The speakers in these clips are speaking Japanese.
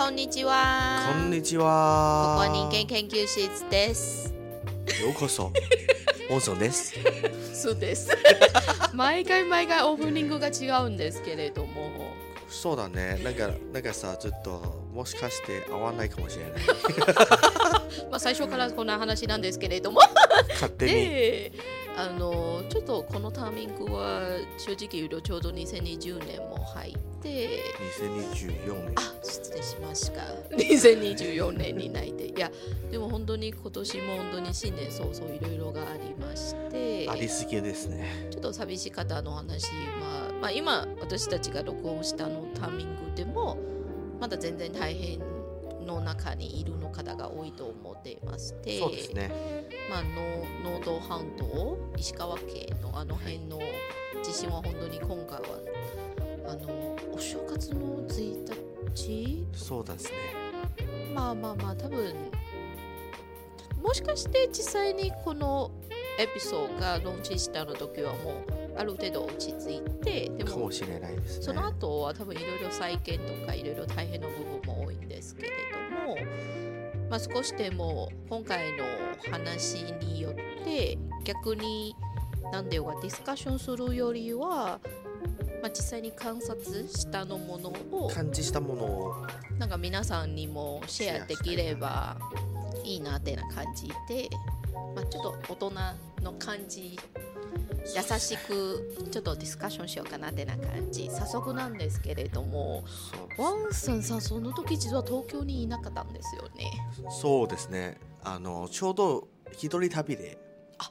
こんにちは。こんにちここは。は人間研究室です。ようこそ。オンソンです。そうです。毎回毎回オープニングが違うんですけれども。そうだね。なんか、なんかさ、ちょっと、もしかして合わないかもしれない。まあ最初からこんな話なんですけれども。勝手に。で、あのちょっとこのターミングは正直言うとちょうど2020年も入って。2024年。あ失礼しました2024年にないでいやでも本当に今年も本当に新年早々いろいろがありましてありすぎですね。ちょっと寂し方の話は、まあ、今私たちが録音したのタイミングでもまだ全然大変の中にいるの方が多いと思っていましてそうですね。まあ、の能登半島石川県のあの辺の地震は本当に今回はあのお正月の1日？そうですね。まあまあまあ多分もしかして実際にこのエピソードがローンチしたの時はもうある程度落ち着いてでもかもしれないですね。その後は多分いろいろ再建とかいろいろ大変な部分も多いんですけれども、まあ、少しでも今回の話によって逆に何でよかディスカッションするよりは、まあ、実際に観察したのものを感じしたものを。なんか皆さんにもシェアできればいいなってな感じで、まあ、ちょっと大人の感じ優しくちょっとディスカッションしようかなってな感じ早速なんですけれどもワンさんさんその時実は東京にいなかったんですよねそうですね。あの、ちょうど一人旅で。あ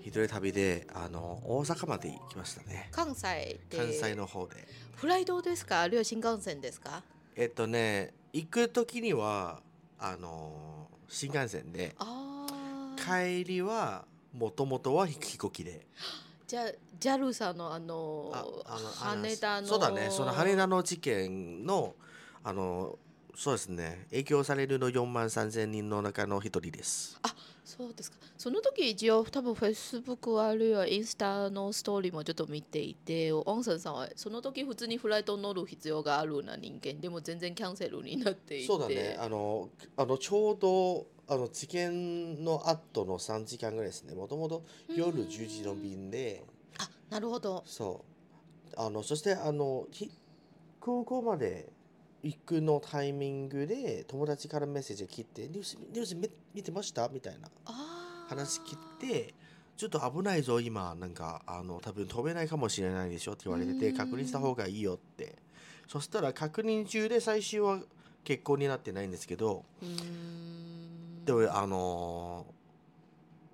一人旅で、あの、大阪まで行きましたね。関西で関西の方で。フライトですか？あるいは新幹線ですか？えっとね、行く時には、あの、新幹線で。帰りはもともとは飛行機で。じゃあ JAL さんのあのああの羽田のそうだね。その羽田の事件のあのそうですね。影響されるの4万3000人の中の一人です。そうですか。その時一応多分フェイスブックあるいはインスタのストーリーもちょっと見ていて、オンセンさんはその時普通にフライト乗る必要があるような人間でも全然キャンセルになっていて。そうだね。あのあのちょうどあの事件の後の3時間ぐらいですねもともと夜10時の便であ、なるほど。そうあのそしてあのひ空港まで行くのタイミングで友達からメッセージが来て「ニュースニュース見見てました?」みたいな話来てちょっと危ないぞ今なんかあの多分飛べないかもしれないでしょって言われててうん確認した方がいいよってそしたら確認中で最終は結婚になってないんですけど。でもあのー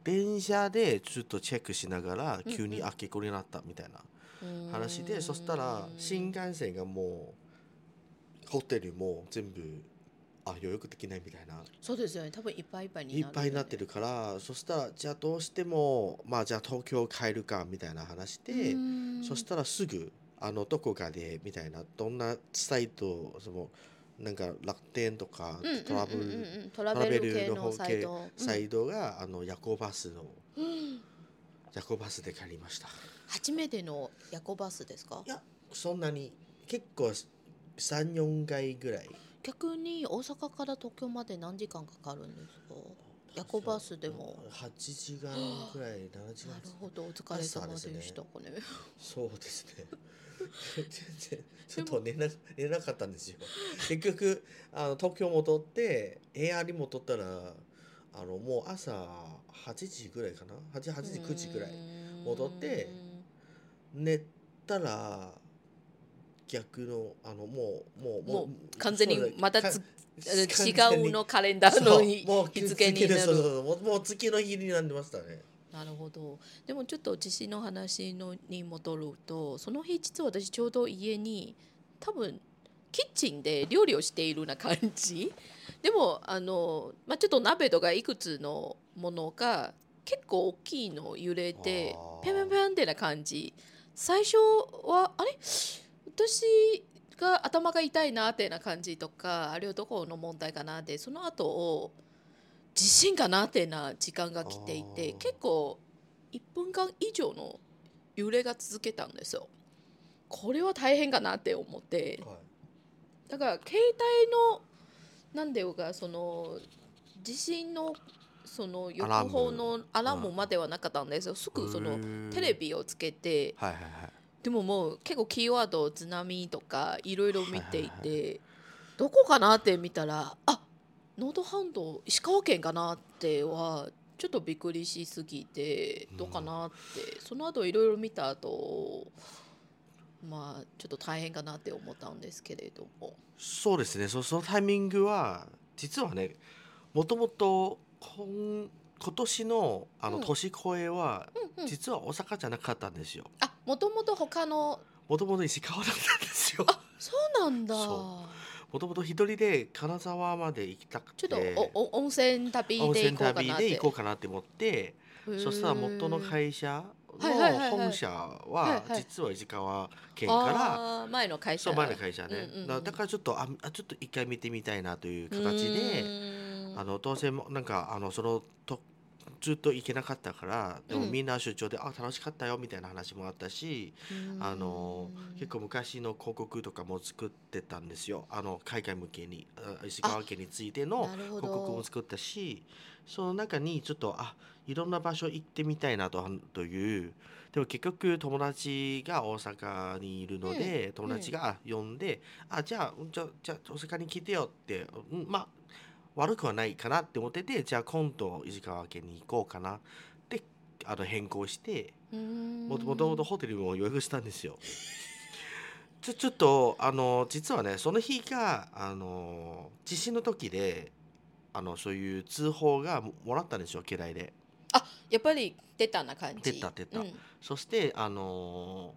電車でちょっとチェックしながら急に、あ結婚になったみたいな話でそしたら新幹線がもうホテルも全部あ予約できないみたいな。そうですよね。多分いっぱいいっぱいにいっぱいになってるからそしたらじゃあどうしてもまあじゃあ東京帰るかみたいな話で、そしたらすぐあのどこかでみたいなどんなサイトそのなんか楽天とかうんうんうんうん。トラブルうんトラベル系のサイト。サイトがあの夜行バスのうん夜行バスで借りました。初めての夜行バスですか？いやそんなに結構34回ぐらい。逆に大阪から東京まで何時間かかるんですか？夜行バスでも。8時間ぐらい7時間。なるほど。お疲れ様でしたかね。そうですね 全然。ちょっと寝な寝なかったんですよ。結局あの東京戻ってエアに戻ったらあのもう朝8時ぐらいかな？8, 8時9時ぐらい戻って寝たら逆のあのもうもうもう完全にまたつ違うのカレンダーの日付になる。そうそうそう。もうもう月の日になってましたねなるほど。でもちょっと地震の話のに戻るとその日実は私ちょうど家に多分キッチンで料理をしているような感じ。でもあの、まあ、ちょっと鍋とかいくつのものが結構大きいの揺れてペンペンペンってな感じ。最初はあれ？私が頭が痛いなってな感じとかあれはどこの問題かなってその後を地震かなってな時間が来ていて結構1分間以上の揺れが続けたんですよ。これは大変かなって思って。だから携帯のなんでよがその地震のその予報のアラーム。まではなかったんですよ。すぐそのテレビをつけて。はいはいはい。でももう結構キーワード津波とかいろいろ見ていて、はいはい。どこかなって見たらあ能登半島石川県かなってはちょっとびっくりしすぎてどうかなって、その後いろいろ見た後まあちょっと大変かなって思ったんですけれども。そうですね。そそのタイミングは実はねもともと今今年のあのうん。年越えは、うんうん。実は大阪じゃなかったんですよ。あもともと他のもともと石川だったんですよ。そうなんだ。そもともと一人で金沢まで行きたくちょてっとおお温泉旅温で行こうかなって。で行こうかなって思って。そしたら元の会社の本社は実は石川県から前の会社。前の会社ね、だだからちょっとああちょっと一回見てみたいなという形であの当選もなんかあのそのとずっと行けなかったからでもうん。みんな出張で、あ楽しかったよみたいな話もあったし、あの結構昔の広告とかも作ってたんですよ。あの海外向けにあ石川県についての広告もど作ったしその中にちょっとあいろんな場所行ってみたいなとというでも結局友達が大阪にいるので、友達が呼んで、あじゃあじゃあじゃあ大阪に来てよって、うん、まあ悪くはないかなって思っててじゃあ今度石川県に行こうかな。ってあの変更してもともとホテルも予約したんですよ。ちょちょっとあの実はねその日があの地震の時であのそういう通報がももらったんですよ嫌いで。やっぱり出たな感じ。出た出た。うん。そしてあの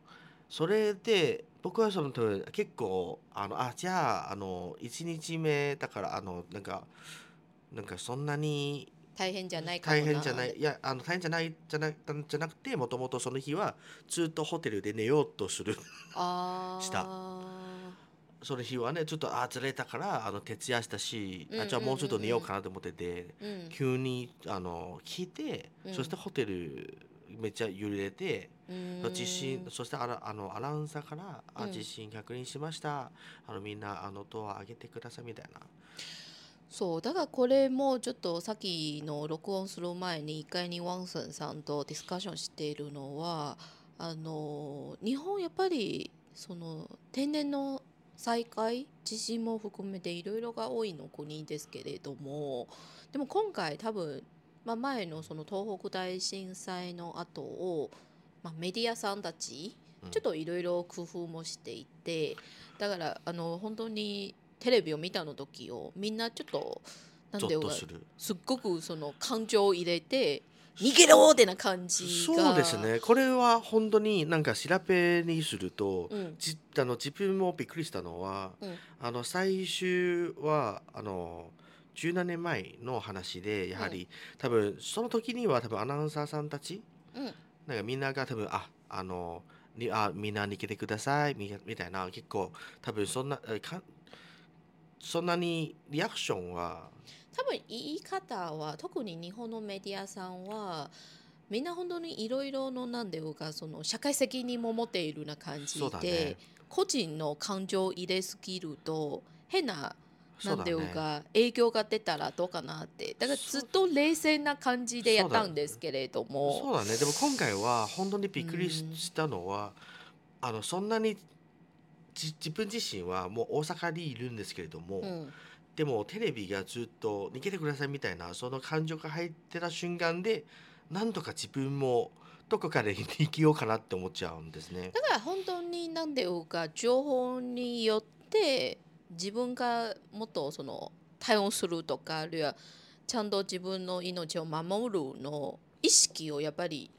それで僕はその時結構あのあじゃああの1日目だからあのなんかなんかそんなに大変じゃない大変じゃないいやあの大変じゃないじゃなじゃなくてもともとその日はずっとホテルで寝ようとする。したその日はねちょっとあずれたからあの徹夜したし、うんあじゃあもうちょっと寝ようかなと思ってて、うん急にあの聞いて、うん。そしてホテルめっちゃ揺れて、うん。地震そしてあらあのアナウンサーから「あうん。地震確認しました。あのみんなあのドア開けてください」みたいな。そうだからこれもちょっとさっきの録音する前に一回にワンソンさんとディスカッションしているのはあの日本やっぱりその天然の災害地震も含めていろいろが多いの国ですけれどもでも今回多分、まあ、前のその東北大震災の後を、まあ、メディアさんたちうん。ちょっといろいろ工夫もしていてだからあの本当にテレビを見たの時をみんなちょっとなんゾていうする。すっごくその感情を入れて逃げろってな感じが。そうですね。これは本当になんか調べにすると、うん。じあの自分もびっくりしたのは、うん。あの最終はあの17年前の話でやはり、多分その時には多分アナウンサーさんたちうん。なんかみんなが多分ああのにあみんな逃げてくださいみみたいな結構多分そんなえかそんなにリアクションは多分言い方は特に日本のメディアさんはみんな本当にいろいろのなんていうかその社会責任も持っているな感じで、ね。個人の感情を入れすぎると変なそうんていうねか影響が出たらどうかなって。だからずっと冷静な感じでやったんですけれども。そうだね。でも今回は本当にびっくりしたのは、あのそんなにじ自分自身はもう大阪にいるんですけれども、うん。でもテレビがずっと逃げてくださいみたいなその感情が入ってた瞬間でなんとか自分もどこかで生きようかなって思っちゃうんですね。だから本当に何ていうか情報によって自分がもっとその対応するとかあるいはちゃんと自分の命を守るの意識をやっぱり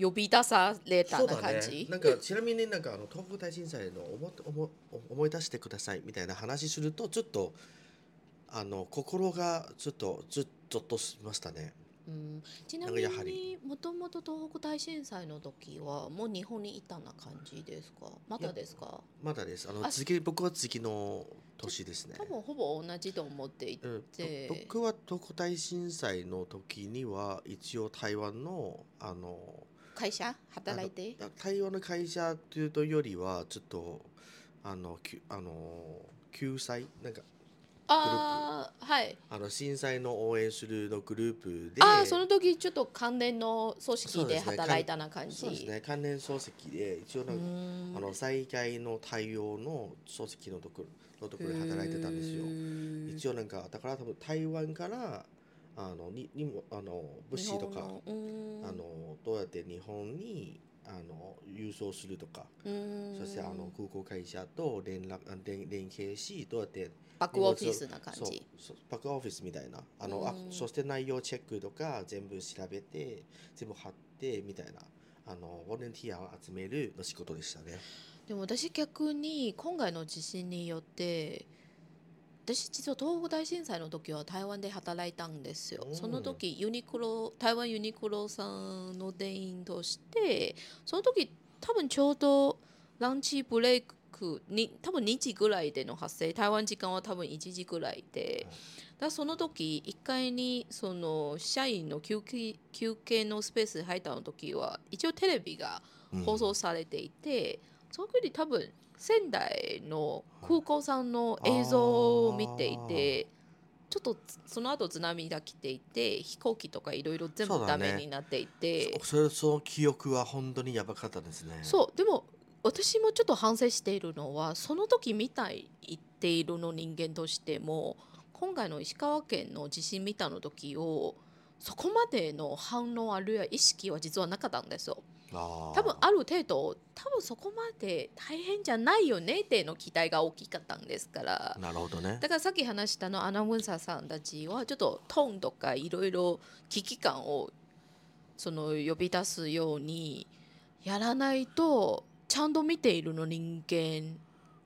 呼び出されたな感じ。なんかちなみになんかあの東北大震災の思思思い出してくださいみたいな話するとちょっとあの心がちょっとずっとしましたね。うん、ちなみにもともと東北大震災の時はもう日本にいたな感じですか？まだですか？まだです。あのあ次僕は次の年ですね。多分ほぼ同じと思っていて、うん、僕は東北大震災の時には一応台湾のあの会社？働いて？台湾の会社というとよりはちょっとあのきゅあの救済？なんかああはい。あの震災の応援するのグループで。ああその時ちょっと関連の組織で働いたな感じ。そうですね。関連漱石で一応なんかうん。あの災害の対応の漱石のところのところで働いてたんですよ。一応なんかだから多分台湾からあのににもあの物資とかあのどうやって日本にあの郵送するとか。うん。そしてあの空港会社と連絡あ連連携しどうやってバックオフィスな感じ？バックオフィスみたいな。あの、あうん。そして内容チェックとか全部調べて全部貼ってみたいな。あのボランティアを集めるの仕事でしたね。でも私逆に今回の地震によって私実は東北大震災の時は台湾で働いたんですよ。その時ユニクロ台湾ユニクロさんの店員としてその時多分ちょうどランチブレイクに多分2時ぐらいでの発生台湾時間は多分1時ぐらいで。はいだその時1階にその社員の休憩休憩のスペース入ったの時は一応テレビがうん放送されていて、その時多分仙台の空港さんの映像を見ていて、ちょっとつその後津波が来ていて飛行機とかいろいろ全部ダメになっていてそれその記憶は本当にやばかったですね。そうでも私もちょっと反省しているのはその時見たい言っているの人間としても今回の石川県の地震見たの時をそこまでの反応あるいは意識は実はなかったんですよ。多分ある程度多分そこまで大変じゃないよねっての期待が大きかったんですからなるほどね。だからさっき話したのアナウンサーさんたちはちょっとトーンとかいろいろ危機感をその呼び出すようにやらないとちゃんと見ているの人間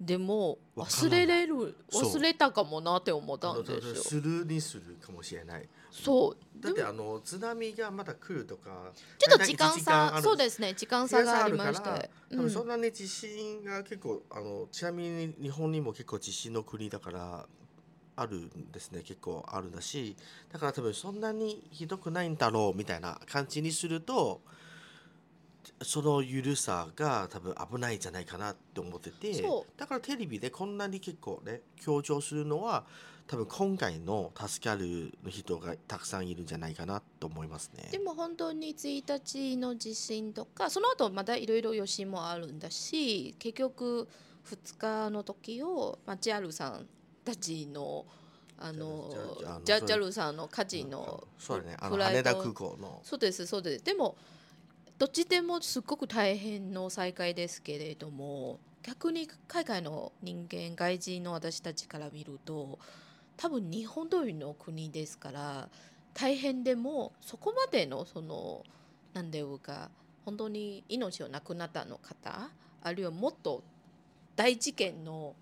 でも忘れれる忘れたかもなって思ったんですよ。スルーにするかもしれない。そう。だってあの津波がまだ来るとか。ちょっと時間差そうすですね。時間差がありまして。多分そんなに地震が結構あのちなみに日本にも結構地震の国だからあるんですね。結構あるんだし。だから多分そんなにひどくないんだろうみたいな感じにするとその緩さが多分危ないんじゃないかなって思っててそだからテレビでこんなに結構ね強調するのは多分今回の助かるの人がたくさんいるんじゃないかなと思いますね。でも本当に1日の地震とかその後またいろいろ余震もあるんだし結局2日の時を、まあ、ジャルさんたちのあのジャジャルさんの火事のそうだねあの羽田空港の。そうですそうです。でもどっちでもすごく大変の再開ですけれども逆に海外の人間外人の私たちから見ると多分日本通りの国ですから大変でもそこまでのその何ていうか本当に命を亡くなったの方あるいはもっと大事件の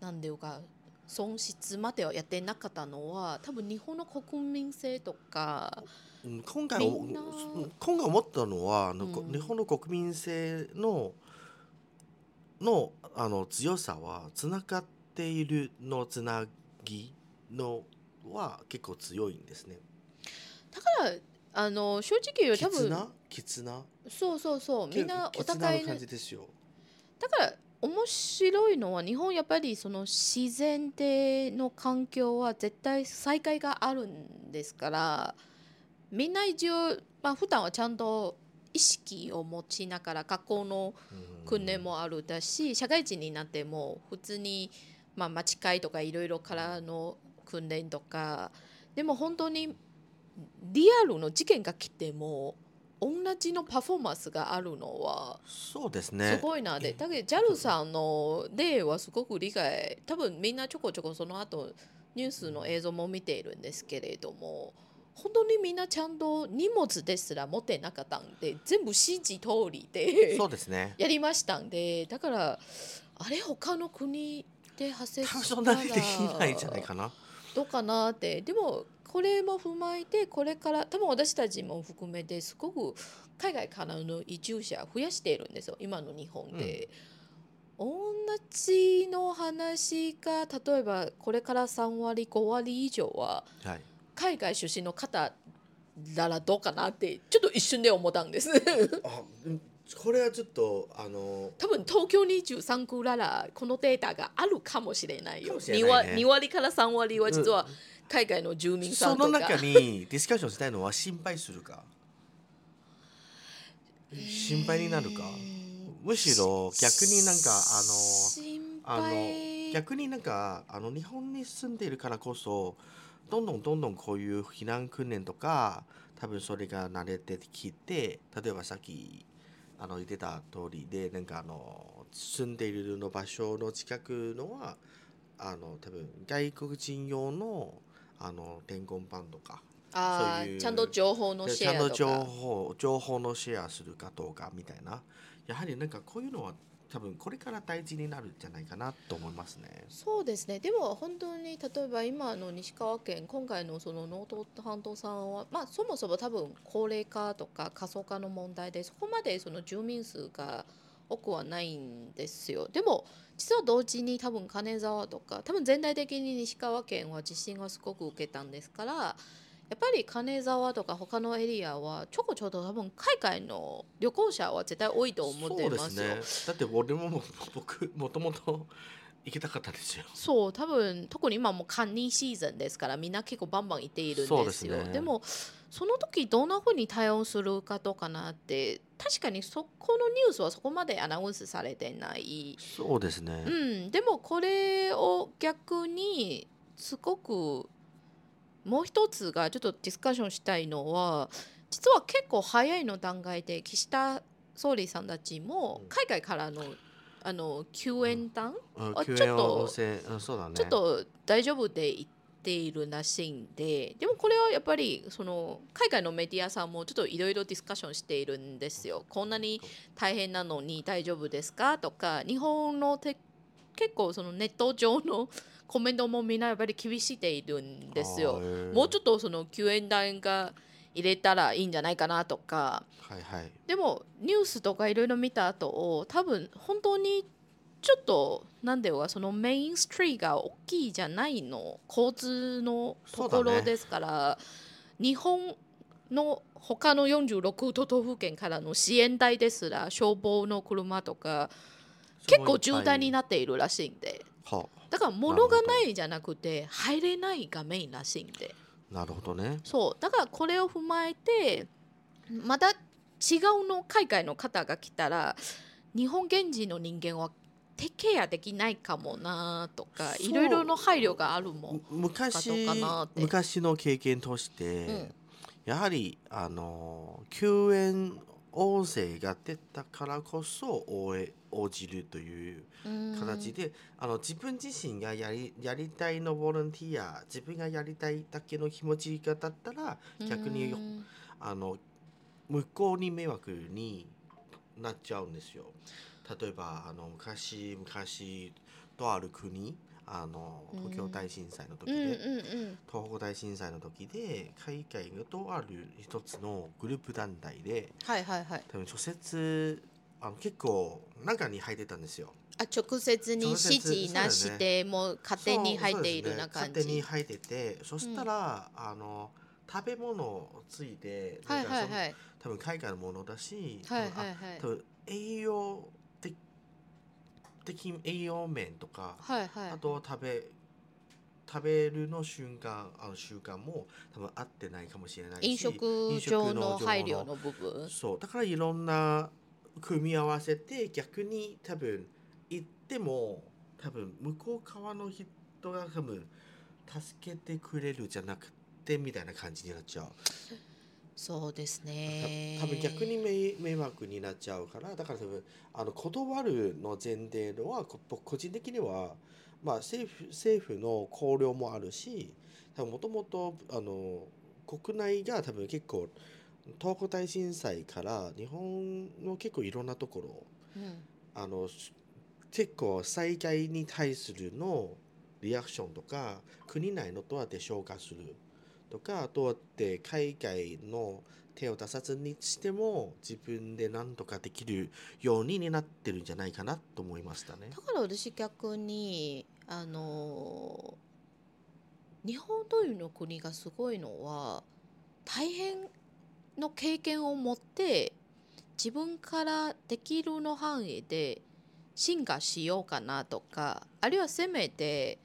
何ていうか損失まではやってなかったのは多分日本の国民性とかうん今回今回思ったのはうん。日本の国民性ののあの強さはつながっているのつなぎのは結構強いんですね。だからあの正直言うと多分絆？絆？そうそうそう。みんなお絆互いのの感じですよ。だから面白いのは日本やっぱりその自然での環境は絶対再会があるんですからみんな一応、まあ普段はちゃんと意識を持ちながら学校のうん。訓練もあるだし社会人になっても普通に、まあ、町会とかいろいろからの訓練とかでも本当にリアルの事件が来ても同じのパフォーマンスがあるのはそうですすね。ごいなで、えだけど JAL さんの例はすごく理解多分みんなちょこちょこその後ニュースの映像も見ているんですけれども本当にみんなちゃんと荷物ですら持ってなかったんで全部指示通りでそうですね。やりましたんでだからあれ他の国で発生したらそんなにできないんじゃないかな。どうかなってでもこれも踏まえてこれから多分私たちも含めてすごく海外からの移住者増やしているんですよ今の日本で。同じの話が例えばこれから3割5割以上ははい。海外出身の方ならどうかなってちょっと一瞬で思ったんです。これはちょっとあの多分東京23区ならこのデータがあるかもしれないよ。かもしれ2ないね割 ,2 割から3割は実は海外の住民さそんとか。の中にディスカッションしたいのは心配するか？心配になるか？むしろ逆になんかあの心あの配。逆になんかあの日本に住んでいるからこそどんどんどんどんこういう避難訓練とか多分それが慣れてきて例えばさっきあの言ってた通りでなんかあの住んでいるの場所の近くのはあの多分外国人用のあの伝言板とかあそういうーちゃんと情報のでシェアとちゃんと情か。報情報のシェアするかどうかみたいなやはりなんかこういうのは多分これから大事になるんじゃないかなと思いますね。そうですねでも本当に例えば今の西川県今回のその能登半島さんは、まあ、そもそも多分高齢化とか過疎化の問題でそこまでその住民数が多くはないんですよでも実は同時に多分金沢とか多分全体的に西川県は地震がすごく受けたんですからやっぱり金沢とか他のエリアはちょこちょこ多分海外の旅行者は絶対多いと思ってますよ。そうですね。だって俺もも僕もともと行きたかったですよ。そう多分特に今もうカニシーズンですからみんな結構バンバン行っているんですすね。でもその時どんな風に対応するかとかなって確かにそこのニュースはそこまでアナウンスされてない、そうですね。うん、でもこれを逆にすごくもう一つがちょっとディスカッションしたいのは実は結構早いの段階で岸田総理さんたちもうん。海外からのあの救援団、うん。あちょっとね。ちょっと大丈夫で言っているらしいんででもこれはやっぱりその海外のメディアさんもちょっといろいろディスカッションしているんですよ。こんなに大変なのに大丈夫ですか？とか日本のて結構そのネット上の コメントもみんなやっぱり厳しいているんですよ。もうちょっっとその救援団が入れたらいいんじゃないかなとかとはいはい。でもニュースとかいろいろ見た後多分本当にちょっとなんではそのメインストリーが大きいじゃないの交通のところですから、日本の他の46都道府県からの支援隊ですら消防の車とか結構渋滞になっているらしいんではだから物がないじゃなくて入れないがメインらしいんで。なるほどね。そうだからこれを踏まえてまた違うの海外の方が来たら日本現地の人間はテケアできないかもなとかいろいろの配慮があるもん。む昔かどうかなって昔の経験として、うんやはりあの救援音声が出たからこそ応え応じるという形で、あの自分自身がやりやりたいのボランティア自分がやりたいだけの気持ちがだったら逆にうんあの向こうに迷惑になっちゃうんですよ。例えばあの昔昔とある国あのうん。東京大震災の時で、うんうんうん。東北大震災の時で海外とある一つのグループ団体ではいはいはい。多分諸説あの結構中に入ってたんですよ。あ直接に指示なしでもう勝手に入っているな感そうそうですね。勝手にじ。入っててそしたら、あの食べ物ついてはいはいはい。多分海外のものだし、はいはいはい。多分栄養的的栄養面とか、はいはいあとは食べ食べるの瞬間あの習慣も多分合ってないかもしれないし飲食上の配慮の部分。そうだからいろんな組み合わせて逆に多分行っても多分向こう側の人が多分助けてくれるじゃなくてみたいな感じになっちゃう。そうですたね。多分逆に迷迷惑になっちゃうからだから多分あの断るの前提のはこ僕個人的には、まあ、政府政府の考慮もあるしもともとあの国内が多分結構東北大震災から日本の結構いろんなところうんあのし結構災害に対するのリアクションとか国内のどうやって消化するとかどうやって海外の手を出さずにしても自分で何とかできるようになってるんじゃないかなと思いましたねだ。から私逆にあの日本というの国がすごいのは大変の経験を持って自分からできるの範囲で進化しようかなとかあるいはせめて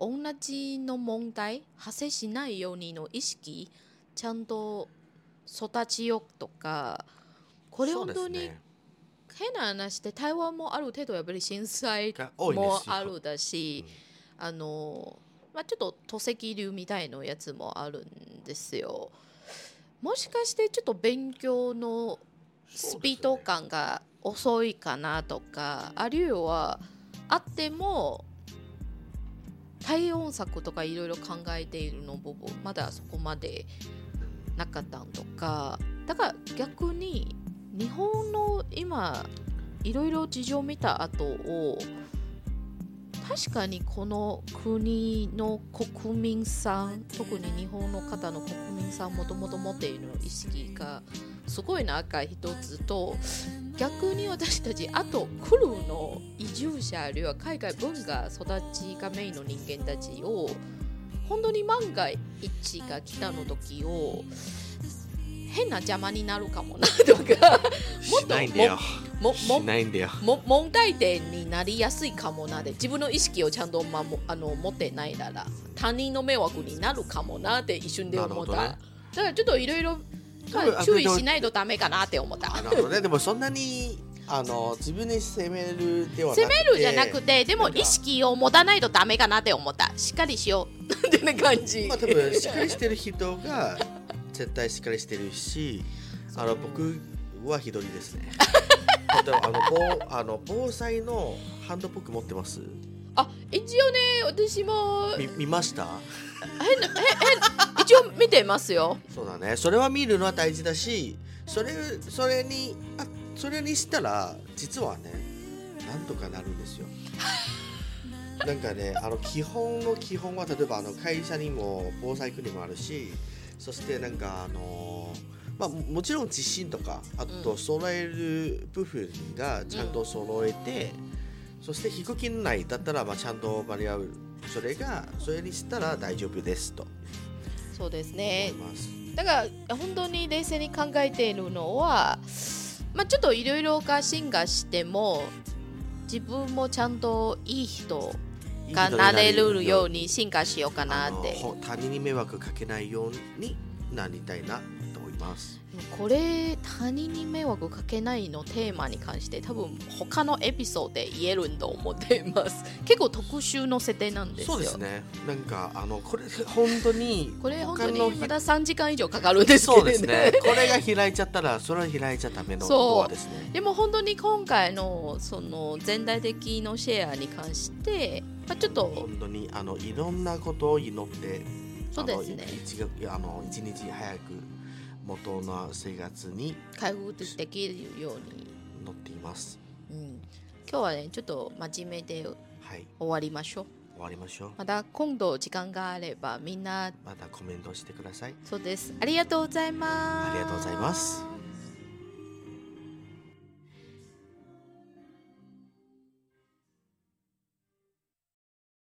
同じの問題発生しないようにの意識ちゃんと育ちようとかこれ本当に変な話で台湾もある程度やっぱり震災もあるだし、あのまあ、ちょっと土石流みたいなやつもあるんですよ。もしかしてちょっと勉強のスピード感が遅いかなとか、あるいはあっても対応策とかいろいろ考えているの部分まだそこまでなかったんとか。だから逆に日本の今いろいろ事情を見た後を確かにこの国の国民さん特に日本の方の国民さんもともと持っている意識がすごい中一つと逆に私たちあと来るの移住者あるいは海外文化育ちがメインの人間たちを本当に万が一が来たの時を変な邪魔になるかもなとかしないんだよ。ももしないんだよ。も問題点になりやすいかもなで自分の意識をちゃんと、まもあの持ってないなら他人の迷惑になるかもなって一瞬で思った、ね。だからちょっといろいろ注意しないとダメかなって思った。あなるほどねでもそんなにあの自分に責めるではなくて責めるじゃなくてでも意識を持たないとダメかなって思った。しっかりしよう。ってな感じ、まあ多分しっかりしてる人が絶対しっかりしてるしあの僕は一人ですね。例えばあの防あの防災のハンドブック持ってます？あ一応ね私も。み見ました？変なへ変一応見てますよ。そうだね。それは見るのは大事だしそれそれにあそれにしたら実はねなんとかなるんですよ。なんかねあの基本の基本は例えばあの会社にも防災訓練もあるしそしてなんかあのまあももちろん地震とかあとうん。揃える部分がちゃんと揃えて、そして低くないだったらまあちゃんと間に合う。それがそれにしたら大丈夫ですとそうです思ね。だから本当に冷静に考えているのは、まあ、ちょっといろいろが進化しても自分もちゃんといい人がなれるように進化しようかなって他人に迷惑かけないようになりたいなと思います。これ他人に迷惑かけないのテーマに関して多分他のエピソードで言えると思っています結構特殊の設定なんですよそうですね。なんかあのこれ本当にこれ本当にまた3時間以上かかるんですけどそうですね。これが開いちゃったらそれは開いちゃダメのそうドアですね。でも本当に今回のその全体的のシェアに関して、まあ、ちょっと本当にあのいろんなことを祈って、そうですね一日早く元の生活に開封できるように、乗っています。うん、今日はねちょっと真面目ではい、終わりましょう終わりましょう。また今度時間があればみんなまたコメントしてください。そうですありがとうございますありがとうございます。